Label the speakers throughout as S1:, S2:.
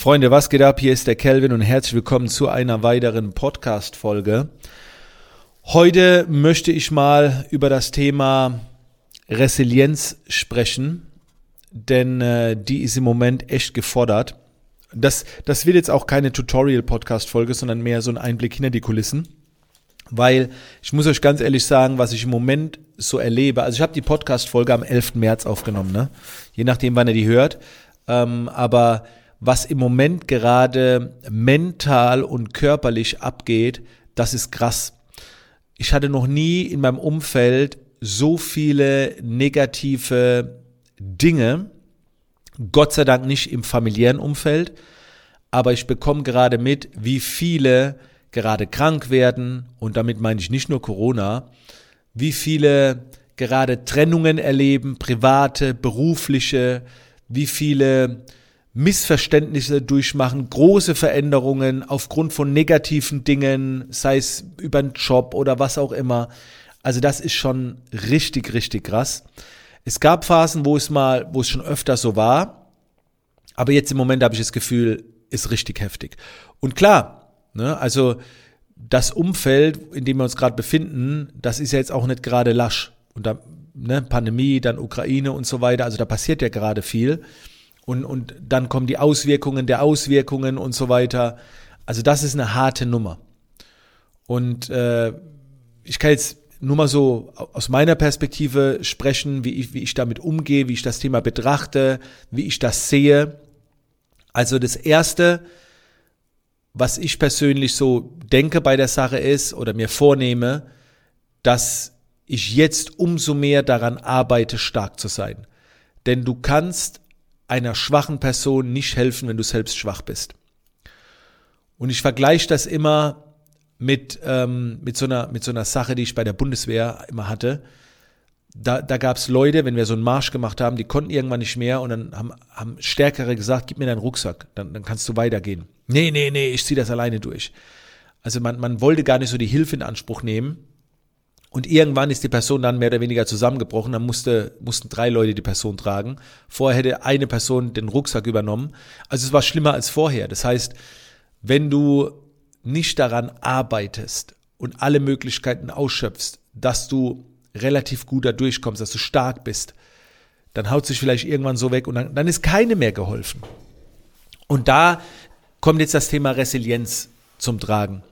S1: Freunde, was geht ab? Hier ist der Kelvin und herzlich willkommen zu einer weiteren Podcast-Folge. Heute möchte ich mal über das Thema Resilienz sprechen, denn äh, die ist im Moment echt gefordert. Das, das wird jetzt auch keine Tutorial-Podcast-Folge, sondern mehr so ein Einblick hinter die Kulissen. Weil ich muss euch ganz ehrlich sagen, was ich im Moment so erlebe. Also ich habe die Podcast-Folge am 11. März aufgenommen, ne? Je nachdem, wann ihr die hört. Ähm, aber was im Moment gerade mental und körperlich abgeht, das ist krass. Ich hatte noch nie in meinem Umfeld so viele negative Dinge, Gott sei Dank nicht im familiären Umfeld, aber ich bekomme gerade mit, wie viele gerade krank werden, und damit meine ich nicht nur Corona, wie viele gerade Trennungen erleben, private, berufliche, wie viele Missverständnisse durchmachen, große Veränderungen aufgrund von negativen Dingen, sei es über einen Job oder was auch immer. Also das ist schon richtig, richtig krass. Es gab Phasen, wo es mal, wo es schon öfter so war, aber jetzt im Moment habe ich das Gefühl, ist richtig heftig. Und klar, ne, also das Umfeld, in dem wir uns gerade befinden, das ist ja jetzt auch nicht gerade lasch. Und da, ne, Pandemie, dann Ukraine und so weiter, also da passiert ja gerade viel. Und, und dann kommen die Auswirkungen der Auswirkungen und so weiter. Also das ist eine harte Nummer. Und äh, ich kann jetzt nur mal so aus meiner Perspektive sprechen, wie ich, wie ich damit umgehe, wie ich das Thema betrachte, wie ich das sehe. Also das Erste, was ich persönlich so denke bei der Sache ist oder mir vornehme, dass ich jetzt umso mehr daran arbeite, stark zu sein. Denn du kannst einer schwachen Person nicht helfen, wenn du selbst schwach bist. Und ich vergleiche das immer mit, ähm, mit, so einer, mit so einer Sache, die ich bei der Bundeswehr immer hatte. Da, da gab es Leute, wenn wir so einen Marsch gemacht haben, die konnten irgendwann nicht mehr und dann haben, haben Stärkere gesagt, gib mir deinen Rucksack, dann, dann kannst du weitergehen. Nee, nee, nee, ich ziehe das alleine durch. Also man, man wollte gar nicht so die Hilfe in Anspruch nehmen. Und irgendwann ist die Person dann mehr oder weniger zusammengebrochen. Dann musste, mussten drei Leute die Person tragen. Vorher hätte eine Person den Rucksack übernommen. Also es war schlimmer als vorher. Das heißt, wenn du nicht daran arbeitest und alle Möglichkeiten ausschöpfst, dass du relativ gut da durchkommst, dass du stark bist, dann haut sich vielleicht irgendwann so weg und dann, dann ist keine mehr geholfen. Und da kommt jetzt das Thema Resilienz zum Tragen.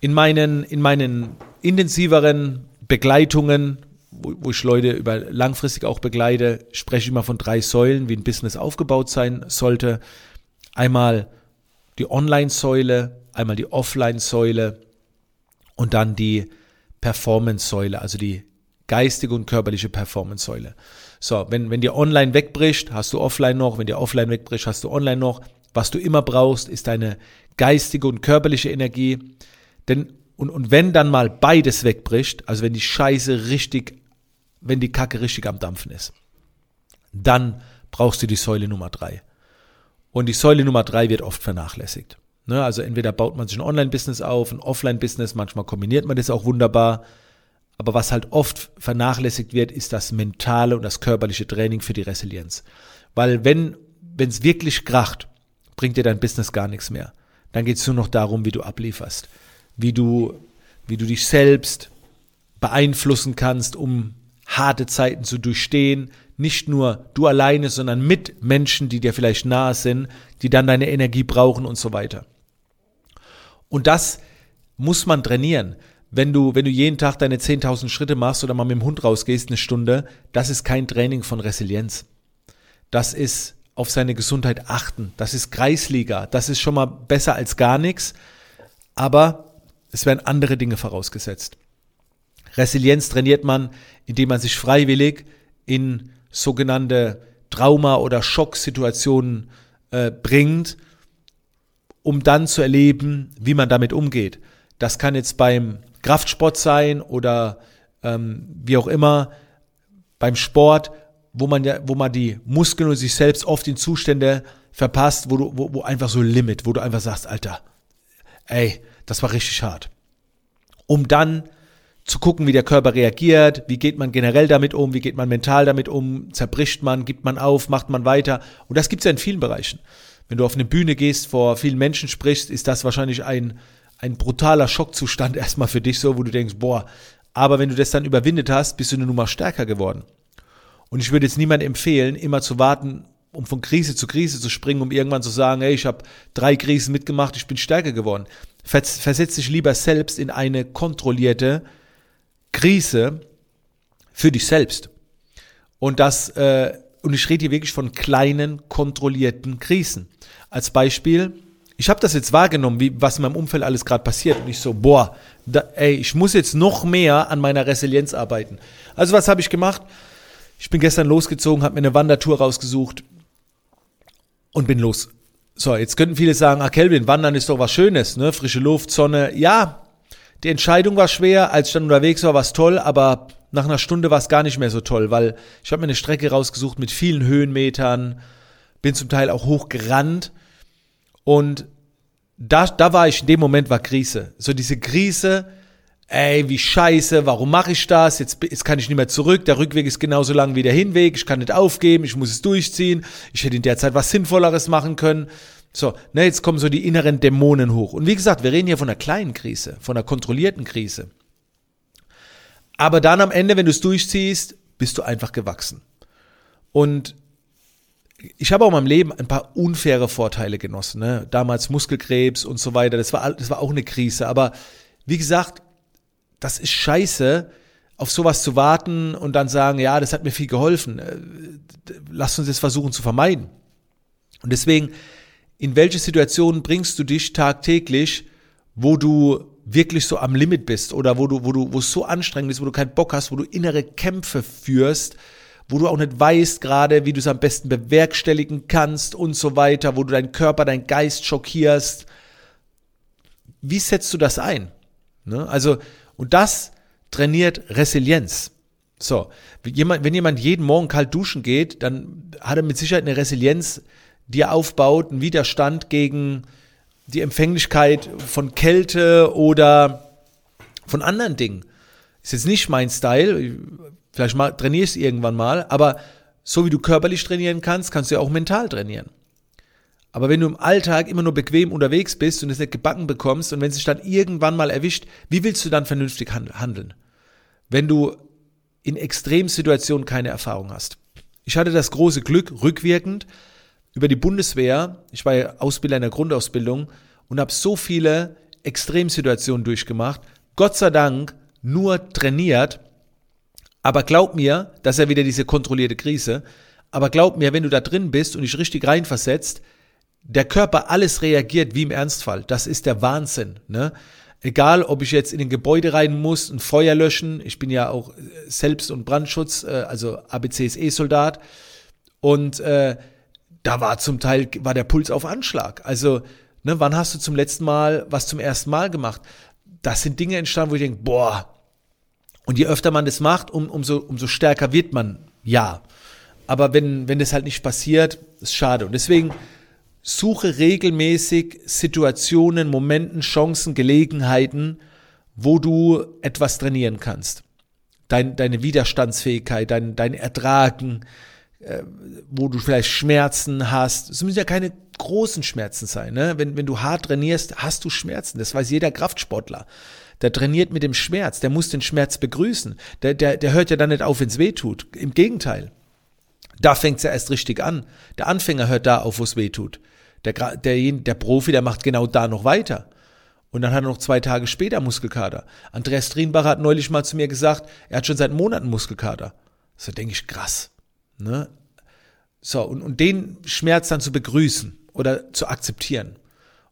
S1: In meinen, in meinen intensiveren Begleitungen, wo, wo ich Leute über langfristig auch begleite, spreche ich immer von drei Säulen, wie ein Business aufgebaut sein sollte. Einmal die Online-Säule, einmal die Offline-Säule und dann die Performance-Säule, also die geistige und körperliche Performance-Säule. So, wenn, wenn dir online wegbricht, hast du offline noch, wenn dir offline wegbricht, hast du online noch. Was du immer brauchst, ist deine geistige und körperliche Energie. Denn und, und wenn dann mal beides wegbricht, also wenn die Scheiße richtig, wenn die Kacke richtig am Dampfen ist, dann brauchst du die Säule Nummer drei. Und die Säule Nummer drei wird oft vernachlässigt. Ne, also entweder baut man sich ein Online-Business auf, ein Offline-Business, manchmal kombiniert man das auch wunderbar. Aber was halt oft vernachlässigt wird, ist das mentale und das körperliche Training für die Resilienz. Weil wenn es wirklich kracht, bringt dir dein Business gar nichts mehr. Dann geht es nur noch darum, wie du ablieferst wie du, wie du dich selbst beeinflussen kannst, um harte Zeiten zu durchstehen. Nicht nur du alleine, sondern mit Menschen, die dir vielleicht nahe sind, die dann deine Energie brauchen und so weiter. Und das muss man trainieren. Wenn du, wenn du jeden Tag deine 10.000 Schritte machst oder mal mit dem Hund rausgehst, eine Stunde, das ist kein Training von Resilienz. Das ist auf seine Gesundheit achten. Das ist Kreisliga. Das ist schon mal besser als gar nichts. Aber es werden andere Dinge vorausgesetzt. Resilienz trainiert man, indem man sich freiwillig in sogenannte Trauma- oder Schocksituationen äh, bringt, um dann zu erleben, wie man damit umgeht. Das kann jetzt beim Kraftsport sein oder ähm, wie auch immer, beim Sport, wo man ja, wo man die Muskeln und sich selbst oft in Zustände verpasst, wo du, wo, wo einfach so Limit, wo du einfach sagst, Alter, ey, das war richtig hart. Um dann zu gucken, wie der Körper reagiert, wie geht man generell damit um, wie geht man mental damit um, zerbricht man, gibt man auf, macht man weiter. Und das gibt es ja in vielen Bereichen. Wenn du auf eine Bühne gehst, vor vielen Menschen sprichst, ist das wahrscheinlich ein, ein brutaler Schockzustand erstmal für dich so, wo du denkst, boah, aber wenn du das dann überwindet hast, bist du eine Nummer stärker geworden. Und ich würde jetzt niemandem empfehlen, immer zu warten, um von Krise zu Krise zu springen, um irgendwann zu sagen, hey, ich habe drei Krisen mitgemacht, ich bin stärker geworden. Versetz dich lieber selbst in eine kontrollierte Krise für dich selbst. Und das, äh, und ich rede hier wirklich von kleinen, kontrollierten Krisen. Als Beispiel, ich habe das jetzt wahrgenommen, wie, was in meinem Umfeld alles gerade passiert. Und ich so, boah, da, ey, ich muss jetzt noch mehr an meiner Resilienz arbeiten. Also was habe ich gemacht? Ich bin gestern losgezogen, habe mir eine Wandertour rausgesucht und bin los. So, jetzt könnten viele sagen, ah Kelvin, Wandern ist doch was Schönes, ne? Frische Luft, Sonne. Ja, die Entscheidung war schwer, als ich dann unterwegs war, war es toll, aber nach einer Stunde war es gar nicht mehr so toll, weil ich habe mir eine Strecke rausgesucht mit vielen Höhenmetern, bin zum Teil auch hochgerannt und da, da war ich, in dem Moment war Krise. So diese Krise, ey, wie scheiße, warum mache ich das? Jetzt, jetzt kann ich nicht mehr zurück, der Rückweg ist genauso lang wie der Hinweg, ich kann nicht aufgeben, ich muss es durchziehen, ich hätte in der Zeit was Sinnvolleres machen können. So, ne, jetzt kommen so die inneren Dämonen hoch. Und wie gesagt, wir reden hier von einer kleinen Krise, von einer kontrollierten Krise. Aber dann am Ende, wenn du es durchziehst, bist du einfach gewachsen. Und ich habe auch in meinem Leben ein paar unfaire Vorteile genossen. Ne? Damals Muskelkrebs und so weiter. Das war, das war auch eine Krise. Aber wie gesagt, das ist scheiße, auf sowas zu warten und dann sagen, ja, das hat mir viel geholfen. Äh, lass uns das versuchen zu vermeiden. Und deswegen, in welche Situationen bringst du dich tagtäglich, wo du wirklich so am Limit bist oder wo du, wo du, wo es so anstrengend ist, wo du keinen Bock hast, wo du innere Kämpfe führst, wo du auch nicht weißt gerade, wie du es am besten bewerkstelligen kannst und so weiter, wo du deinen Körper, deinen Geist schockierst. Wie setzt du das ein? Ne? Also, und das trainiert Resilienz. So, wenn jemand, wenn jemand jeden Morgen kalt duschen geht, dann hat er mit Sicherheit eine Resilienz, die er aufbaut, einen Widerstand gegen die Empfänglichkeit von Kälte oder von anderen Dingen. Ist jetzt nicht mein Style, vielleicht ich es irgendwann mal, aber so wie du körperlich trainieren kannst, kannst du ja auch mental trainieren. Aber wenn du im Alltag immer nur bequem unterwegs bist und es nicht gebacken bekommst und wenn es sich dann irgendwann mal erwischt, wie willst du dann vernünftig handeln? Wenn du in Extremsituationen keine Erfahrung hast. Ich hatte das große Glück, rückwirkend über die Bundeswehr, ich war ja Ausbilder in der Grundausbildung und habe so viele Extremsituationen durchgemacht, Gott sei Dank nur trainiert, aber glaub mir, das ist ja wieder diese kontrollierte Krise, aber glaub mir, wenn du da drin bist und dich richtig reinversetzt, der Körper alles reagiert wie im Ernstfall. Das ist der Wahnsinn. Ne? Egal, ob ich jetzt in ein Gebäude rein muss, ein Feuer löschen, ich bin ja auch Selbst- und Brandschutz, äh, also ABCSE-Soldat. Und äh, da war zum Teil, war der Puls auf Anschlag. Also, ne, wann hast du zum letzten Mal was zum ersten Mal gemacht? Das sind Dinge entstanden, wo ich denke, boah. Und je öfter man das macht, um, umso, umso stärker wird man, ja. Aber wenn, wenn das halt nicht passiert, ist schade. Und deswegen, Suche regelmäßig Situationen, Momenten, Chancen, Gelegenheiten, wo du etwas trainieren kannst. Dein, deine Widerstandsfähigkeit, dein, dein Ertragen, äh, wo du vielleicht Schmerzen hast. Es müssen ja keine großen Schmerzen sein. Ne? Wenn, wenn du hart trainierst, hast du Schmerzen. Das weiß jeder Kraftsportler. Der trainiert mit dem Schmerz, der muss den Schmerz begrüßen. Der, der, der hört ja dann nicht auf, wenn es weh tut. Im Gegenteil. Da fängt es ja erst richtig an. Der Anfänger hört da auf, wo es weh tut. Der, der, der Profi, der macht genau da noch weiter. Und dann hat er noch zwei Tage später Muskelkater. Andreas Drienbacher hat neulich mal zu mir gesagt, er hat schon seit Monaten Muskelkater. So denke ich, krass. Ne? So, und, und den Schmerz dann zu begrüßen oder zu akzeptieren.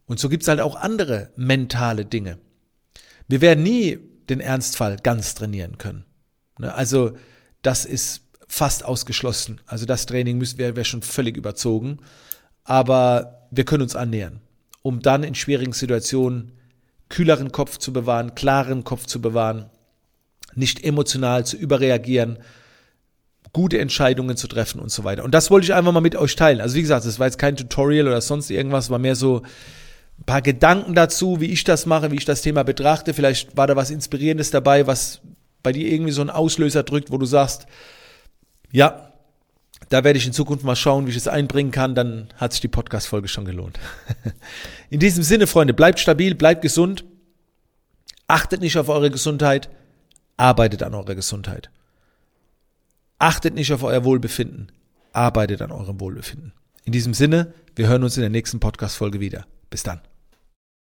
S1: Und so gibt's halt auch andere mentale Dinge. Wir werden nie den Ernstfall ganz trainieren können. Ne? Also das ist fast ausgeschlossen. Also das Training wäre wär schon völlig überzogen aber wir können uns annähern, um dann in schwierigen Situationen kühleren Kopf zu bewahren, klaren Kopf zu bewahren, nicht emotional zu überreagieren, gute Entscheidungen zu treffen und so weiter. Und das wollte ich einfach mal mit euch teilen. Also wie gesagt, das war jetzt kein Tutorial oder sonst irgendwas, war mehr so ein paar Gedanken dazu, wie ich das mache, wie ich das Thema betrachte. Vielleicht war da was Inspirierendes dabei, was bei dir irgendwie so einen Auslöser drückt, wo du sagst, ja, Da werde ich in Zukunft mal schauen, wie ich es einbringen kann. Dann hat sich die Podcast-Folge schon gelohnt. In diesem Sinne, Freunde, bleibt stabil, bleibt gesund. Achtet nicht auf eure Gesundheit. Arbeitet an eurer Gesundheit. Achtet nicht auf euer Wohlbefinden. Arbeitet an eurem Wohlbefinden. In diesem Sinne, wir hören uns in der nächsten Podcast-Folge wieder. Bis dann.